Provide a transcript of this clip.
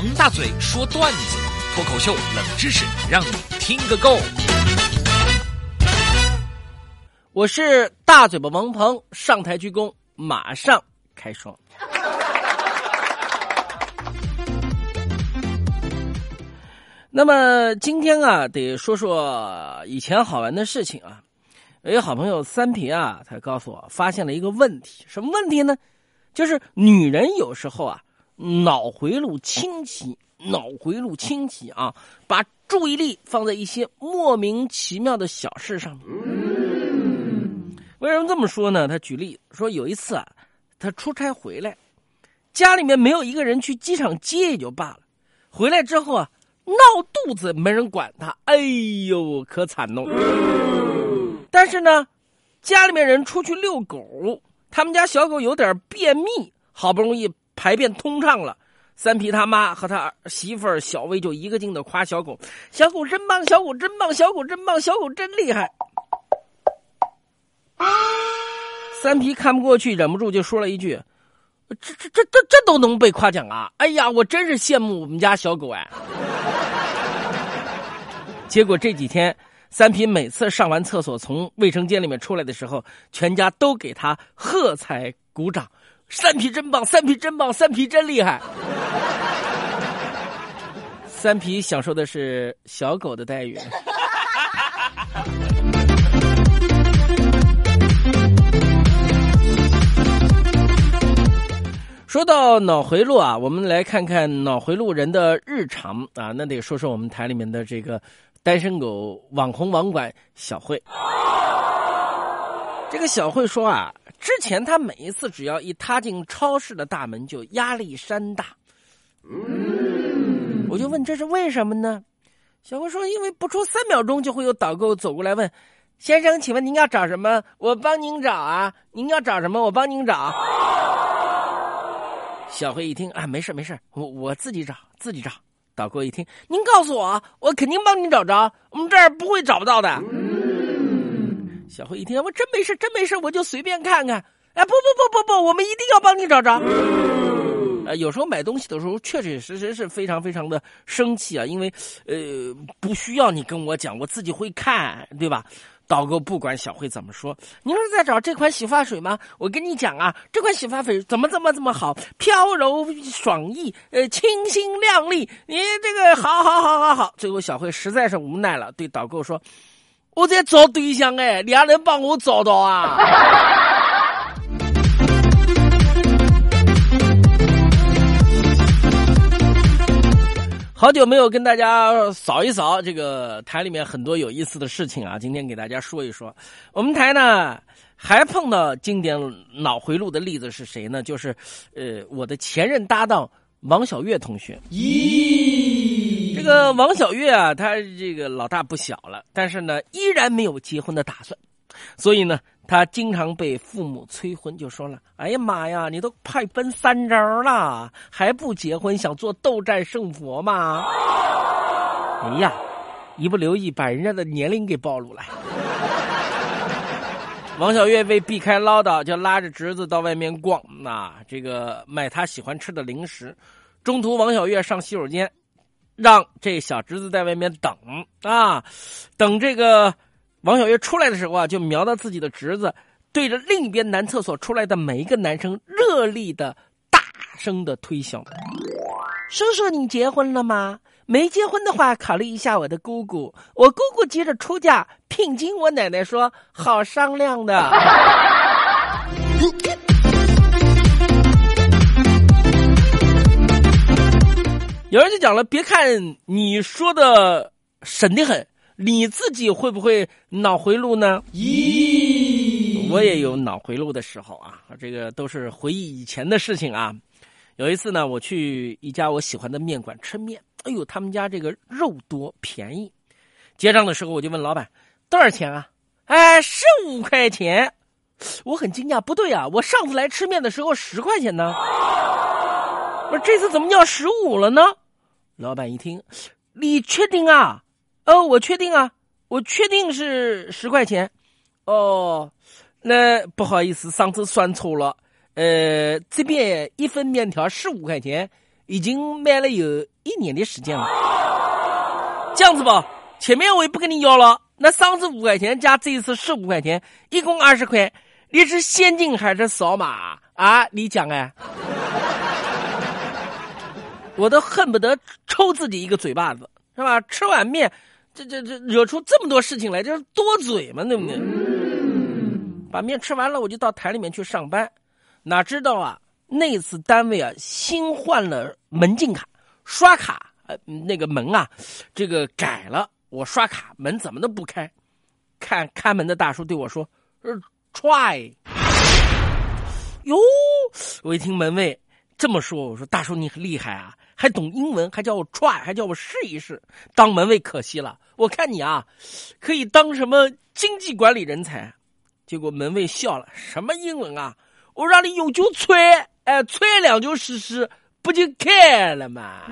王大嘴说段子，脱口秀冷知识，让你听个够。我是大嘴巴王鹏，上台鞠躬，马上开说。那么今天啊，得说说以前好玩的事情啊。有一个好朋友三平啊，他告诉我发现了一个问题，什么问题呢？就是女人有时候啊，脑回路清奇，脑回路清奇啊，把注意力放在一些莫名其妙的小事上面。为什么这么说呢？他举例说，有一次啊，他出差回来，家里面没有一个人去机场接也就罢了，回来之后啊。闹肚子没人管他，哎呦，可惨喽！但是呢，家里面人出去遛狗，他们家小狗有点便秘，好不容易排便通畅了，三皮他妈和他媳妇儿小薇就一个劲的夸小狗：“小狗真棒，小狗真棒，小狗真棒，小狗真厉害。”三皮看不过去，忍不住就说了一句：“这这这这这都能被夸奖啊！哎呀，我真是羡慕我们家小狗哎。”结果这几天，三皮每次上完厕所从卫生间里面出来的时候，全家都给他喝彩鼓掌。三皮真棒，三皮真棒，三皮真厉害。三皮享受的是小狗的待遇。说到脑回路啊，我们来看看脑回路人的日常啊，那得说说我们台里面的这个。单身狗网红网管小慧，这个小慧说啊，之前她每一次只要一踏进超市的大门，就压力山大。我就问这是为什么呢？小慧说，因为不出三秒钟就会有导购走过来问：“先生，请问您要找什么？我帮您找啊。您要找什么？我帮您找。”小慧一听啊，没事没事，我我自己找，自己找。导购一听，您告诉我，我肯定帮您找着。我们这儿不会找不到的。小慧一听，我真没事，真没事，我就随便看看。哎，不不不不不，我们一定要帮你找着。呃，有时候买东西的时候，确确实实是非常非常的生气啊，因为呃，不需要你跟我讲，我自己会看，对吧？导购不管小慧怎么说，您是在找这款洗发水吗？我跟你讲啊，这款洗发水怎么怎么怎么好，飘柔爽逸，呃，清新亮丽。你这个好好好好好。最后小慧实在是无奈了，对导购说：“我在找对象哎，你还能帮我找到啊？”好久没有跟大家扫一扫这个台里面很多有意思的事情啊，今天给大家说一说。我们台呢还碰到经典脑回路的例子是谁呢？就是呃我的前任搭档王小月同学。咦，这个王小月啊，他这个老大不小了，但是呢依然没有结婚的打算，所以呢。他经常被父母催婚，就说了：“哎呀妈呀，你都快奔三张了，还不结婚，想做斗战胜佛吗？”哎呀，一不留意把人家的年龄给暴露了。王小月为避开唠叨，就拉着侄子到外面逛，那这个买他喜欢吃的零食。中途，王小月上洗手间，让这小侄子在外面等啊，等这个。王小月出来的时候啊，就瞄到自己的侄子，对着另一边男厕所出来的每一个男生，热烈的、大声的推销。叔叔，你结婚了吗？没结婚的话，考虑一下我的姑姑。我姑姑急着出嫁聘金，我奶奶说好商量的。有人就讲了，别看你说的神的很。你自己会不会脑回路呢？咦，我也有脑回路的时候啊，这个都是回忆以前的事情啊。有一次呢，我去一家我喜欢的面馆吃面，哎呦，他们家这个肉多便宜。结账的时候，我就问老板多少钱啊？哎，十五块钱。我很惊讶，不对啊，我上次来吃面的时候十块钱呢。我说这次怎么要十五了呢？老板一听，你确定啊？哦，我确定啊，我确定是十块钱。哦，那不好意思，上次算错了。呃，这边一份面条十五块钱，已经卖了有一年的时间了。这样子吧，前面我也不跟你要了，那上次五块钱加这一次十五块钱，一共二十块，你是现金还是扫码啊？你讲哎，我都恨不得抽自己一个嘴巴子，是吧？吃碗面，这这这惹出这么多事情来，就是多嘴嘛，对不对？把面吃完了，我就到台里面去上班，哪知道啊，那次单位啊新换了门禁卡，刷卡呃那个门啊，这个改了，我刷卡门怎么都不开，看看门的大叔对我说：“呃，try。”哟，我一听门卫这么说，我说：“大叔你很厉害啊，还懂英文，还叫我 try，还叫我试一试。当门卫可惜了，我看你啊，可以当什么经济管理人才。”结果门卫笑了：“什么英文啊？我让你有就吹，哎，吹两就试试，不就开了吗？”